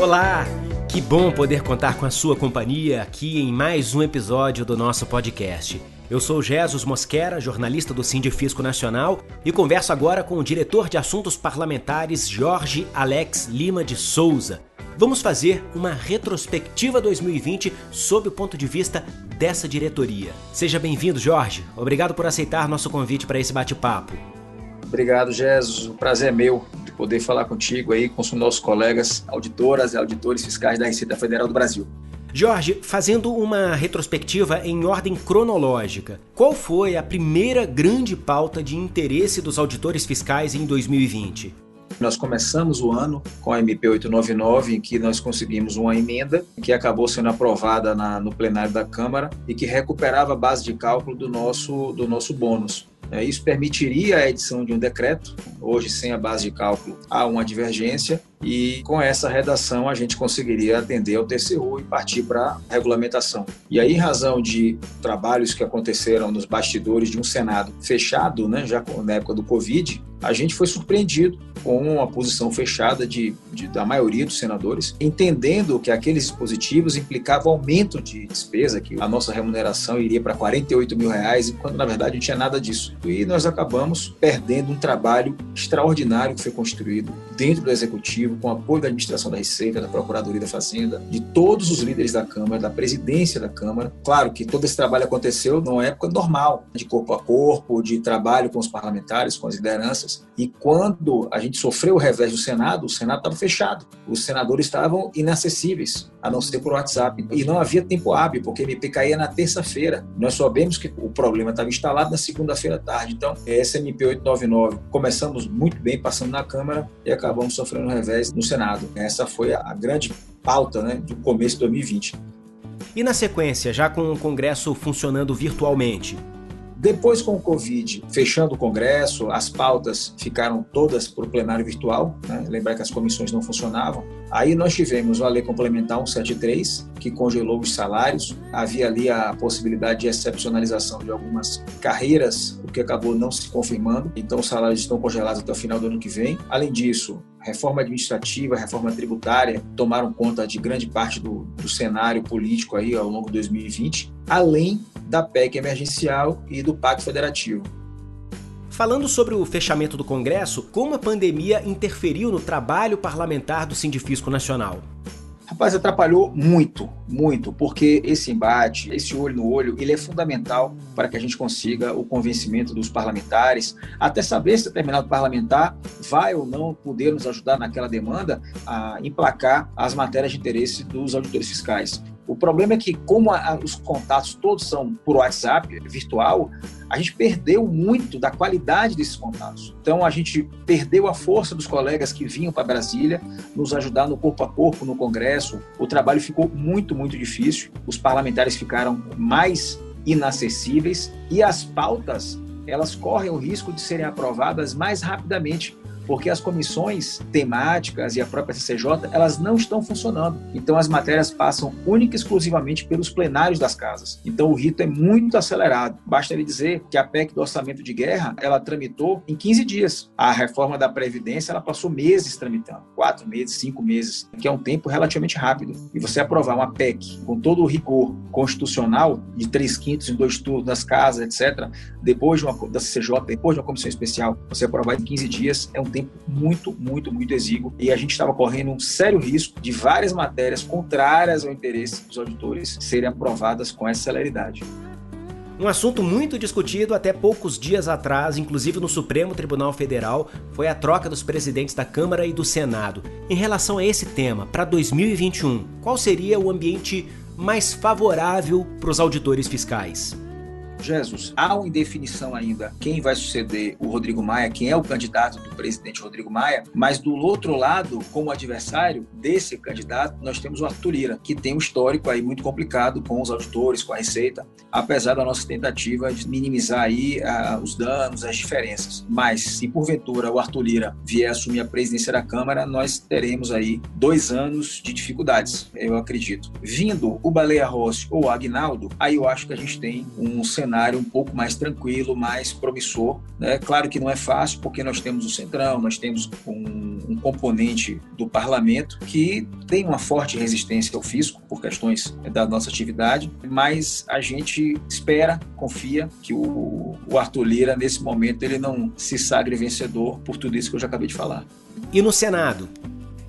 Olá! Que bom poder contar com a sua companhia aqui em mais um episódio do nosso podcast. Eu sou Jesus Mosquera, jornalista do Sindifisco Nacional, e converso agora com o diretor de Assuntos Parlamentares Jorge Alex Lima de Souza. Vamos fazer uma retrospectiva 2020 sob o ponto de vista dessa diretoria. Seja bem-vindo, Jorge. Obrigado por aceitar nosso convite para esse bate-papo. Obrigado, Jesus. O prazer é meu poder falar contigo aí, com os nossos colegas auditoras e auditores fiscais da Receita Federal do Brasil. Jorge, fazendo uma retrospectiva em ordem cronológica, qual foi a primeira grande pauta de interesse dos auditores fiscais em 2020? Nós começamos o ano com a MP 899, em que nós conseguimos uma emenda que acabou sendo aprovada na, no plenário da Câmara e que recuperava a base de cálculo do nosso, do nosso bônus. É, isso permitiria a edição de um decreto, hoje sem a base de cálculo há uma divergência, e com essa redação a gente conseguiria atender ao TCU e partir para a regulamentação. E aí, em razão de trabalhos que aconteceram nos bastidores de um Senado fechado, né, já na época do Covid, a gente foi surpreendido com a posição fechada de, de, da maioria dos senadores, entendendo que aqueles dispositivos implicavam aumento de despesa, que a nossa remuneração iria para 48 mil reais, quando na verdade não tinha nada disso. E nós acabamos perdendo um trabalho extraordinário que foi construído dentro do Executivo, com apoio da administração da Receita, da Procuradoria da Fazenda, de todos os líderes da Câmara, da presidência da Câmara. Claro que todo esse trabalho aconteceu numa época normal, de corpo a corpo, de trabalho com os parlamentares, com as lideranças. E quando a gente sofreu o revés do Senado, o Senado estava fechado. Os senadores estavam inacessíveis, a não ser por WhatsApp. E não havia tempo hábil, porque MP caía na terça-feira. Nós sabemos que o problema estava instalado na segunda-feira à tarde. Então, essa MP 899, começamos muito bem, passando na Câmara e acabamos sofrendo o revés no Senado. Essa foi a grande pauta né, do começo de 2020. E na sequência, já com o Congresso funcionando virtualmente, depois, com o Covid, fechando o Congresso, as pautas ficaram todas para o plenário virtual, né? lembrar que as comissões não funcionavam. Aí nós tivemos a Lei Complementar 173, que congelou os salários. Havia ali a possibilidade de excepcionalização de algumas carreiras, o que acabou não se confirmando. Então, os salários estão congelados até o final do ano que vem. Além disso, reforma administrativa, reforma tributária tomaram conta de grande parte do, do cenário político aí ao longo de 2020, além da PEC emergencial e do Pacto Federativo. Falando sobre o fechamento do Congresso, como a pandemia interferiu no trabalho parlamentar do Sindifisco Nacional? Rapaz, atrapalhou muito, muito, porque esse embate, esse olho no olho, ele é fundamental para que a gente consiga o convencimento dos parlamentares, até saber se determinado parlamentar vai ou não poder nos ajudar naquela demanda a emplacar as matérias de interesse dos auditores fiscais. O problema é que, como a, os contatos todos são por WhatsApp, virtual, a gente perdeu muito da qualidade desses contatos. Então, a gente perdeu a força dos colegas que vinham para Brasília, nos ajudar no corpo a corpo, no Congresso. O trabalho ficou muito, muito difícil. Os parlamentares ficaram mais inacessíveis e as pautas elas correm o risco de serem aprovadas mais rapidamente porque as comissões temáticas e a própria CCJ, elas não estão funcionando. Então as matérias passam única e exclusivamente pelos plenários das casas. Então o rito é muito acelerado. Basta lhe dizer que a PEC do orçamento de guerra, ela tramitou em 15 dias. A reforma da Previdência, ela passou meses tramitando, quatro meses, cinco meses, que é um tempo relativamente rápido. E você aprovar uma PEC com todo o rigor constitucional, de três quintos em dois turnos das casas, etc., depois de uma, da CCJ, depois de uma comissão especial, você aprovar em 15 dias, é um tempo tempo muito, muito, muito exíguo e a gente estava correndo um sério risco de várias matérias contrárias ao interesse dos auditores serem aprovadas com essa celeridade. Um assunto muito discutido até poucos dias atrás, inclusive no Supremo Tribunal Federal, foi a troca dos presidentes da Câmara e do Senado. Em relação a esse tema, para 2021, qual seria o ambiente mais favorável para os auditores fiscais? Jesus, há uma indefinição ainda quem vai suceder o Rodrigo Maia, quem é o candidato do presidente Rodrigo Maia, mas do outro lado, como adversário desse candidato, nós temos o Arthur Lira, que tem um histórico aí muito complicado com os auditores, com a Receita, apesar da nossa tentativa de minimizar aí uh, os danos, as diferenças. Mas se porventura o Arthur Lira vier assumir a presidência da Câmara, nós teremos aí dois anos de dificuldades, eu acredito. Vindo o Baleia Rossi ou o Agnaldo, aí eu acho que a gente tem um cenário cenário um pouco mais tranquilo, mais promissor. Né? Claro que não é fácil, porque nós temos o Centrão, nós temos um, um componente do parlamento que tem uma forte resistência ao fisco, por questões da nossa atividade, mas a gente espera, confia que o, o Arthur Lira, nesse momento, ele não se sagre vencedor por tudo isso que eu já acabei de falar. E no Senado?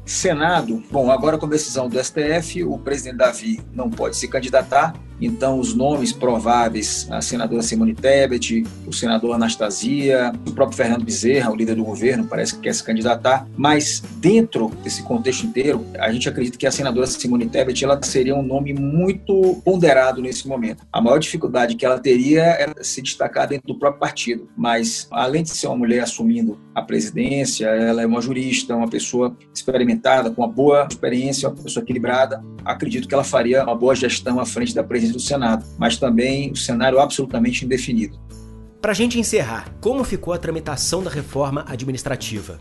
Senado, bom, agora com a decisão do STF, o presidente Davi não pode se candidatar, então, os nomes prováveis, a senadora Simone Tebet, o senador Anastasia, o próprio Fernando Bezerra, o líder do governo, parece que quer se candidatar. Mas, dentro desse contexto inteiro, a gente acredita que a senadora Simone Tebet ela seria um nome muito ponderado nesse momento. A maior dificuldade que ela teria era se destacar dentro do próprio partido. Mas, além de ser uma mulher assumindo a presidência, ela é uma jurista, uma pessoa experimentada, com uma boa experiência, uma pessoa equilibrada. Acredito que ela faria uma boa gestão à frente da presidência do Senado, mas também o cenário absolutamente indefinido. Para a gente encerrar, como ficou a tramitação da reforma administrativa?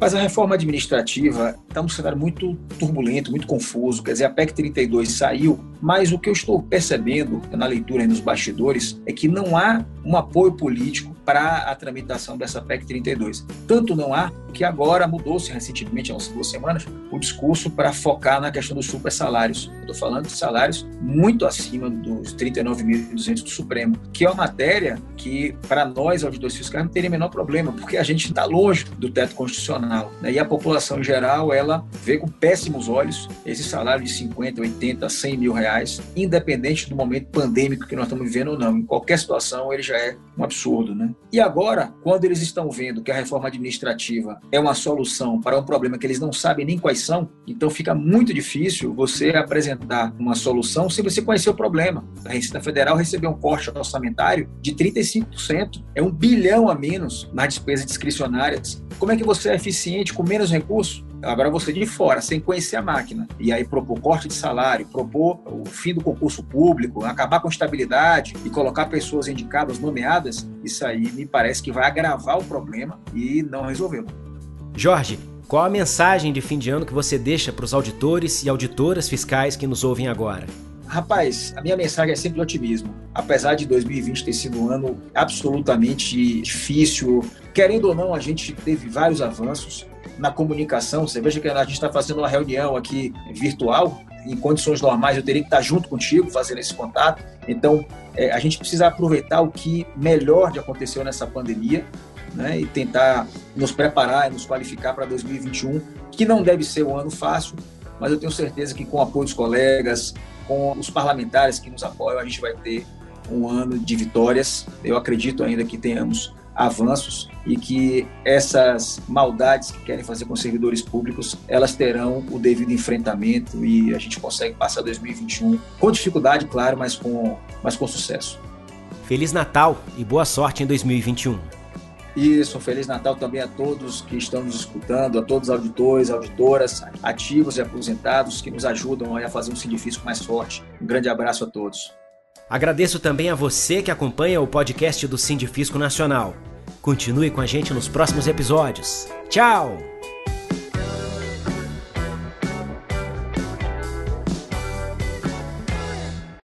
Mas a reforma administrativa está um cenário muito turbulento, muito confuso. Quer dizer, a PEC 32 saiu, mas o que eu estou percebendo na leitura e nos bastidores é que não há um apoio político para a tramitação dessa PEC 32. Tanto não há que agora mudou-se recentemente, há umas duas semanas, o discurso para focar na questão dos super salários. Estou falando de salários muito acima dos 39.200 do Supremo, que é uma matéria que, para nós, auditores fiscais, não teria menor problema, porque a gente está longe do teto constitucional. Né? E a população em geral, ela vê com péssimos olhos esse salário de 50, 80, 100 mil reais, independente do momento pandêmico que nós estamos vivendo ou não. Em qualquer situação, ele já é um absurdo. Né? E agora, quando eles estão vendo que a reforma administrativa é uma solução para um problema que eles não sabem nem quais são, então fica muito difícil você apresentar uma solução sem você conhecer o problema. A Receita Federal recebeu um corte orçamentário de 35%, é um bilhão a menos nas despesas discricionárias. Como é que você é eficiente com menos recursos? Agora você de fora, sem conhecer a máquina, e aí propor corte de salário, propor o fim do concurso público, acabar com a estabilidade e colocar pessoas indicadas, nomeadas, isso aí me parece que vai agravar o problema e não resolvê-lo. Jorge, qual a mensagem de fim de ano que você deixa para os auditores e auditoras fiscais que nos ouvem agora? Rapaz, a minha mensagem é sempre de otimismo. Apesar de 2020 ter sido um ano absolutamente difícil, querendo ou não, a gente teve vários avanços na comunicação. Você veja que a gente está fazendo uma reunião aqui virtual. Em condições normais, eu teria que estar junto contigo, fazendo esse contato. Então, é, a gente precisa aproveitar o que melhor de aconteceu nessa pandemia né, e tentar nos preparar e nos qualificar para 2021, que não deve ser um ano fácil, mas eu tenho certeza que com o apoio dos colegas, com os parlamentares que nos apoiam, a gente vai ter um ano de vitórias. Eu acredito ainda que tenhamos avanços e que essas maldades que querem fazer com os servidores públicos, elas terão o devido enfrentamento e a gente consegue passar 2021 com dificuldade, claro, mas com, mas com sucesso. Feliz Natal e boa sorte em 2021. Isso, um Feliz Natal também a todos que estão nos escutando, a todos os auditores, auditoras, ativos e aposentados que nos ajudam a fazer um Sindifisco mais forte. Um grande abraço a todos. Agradeço também a você que acompanha o podcast do Sindifisco Nacional. Continue com a gente nos próximos episódios. Tchau!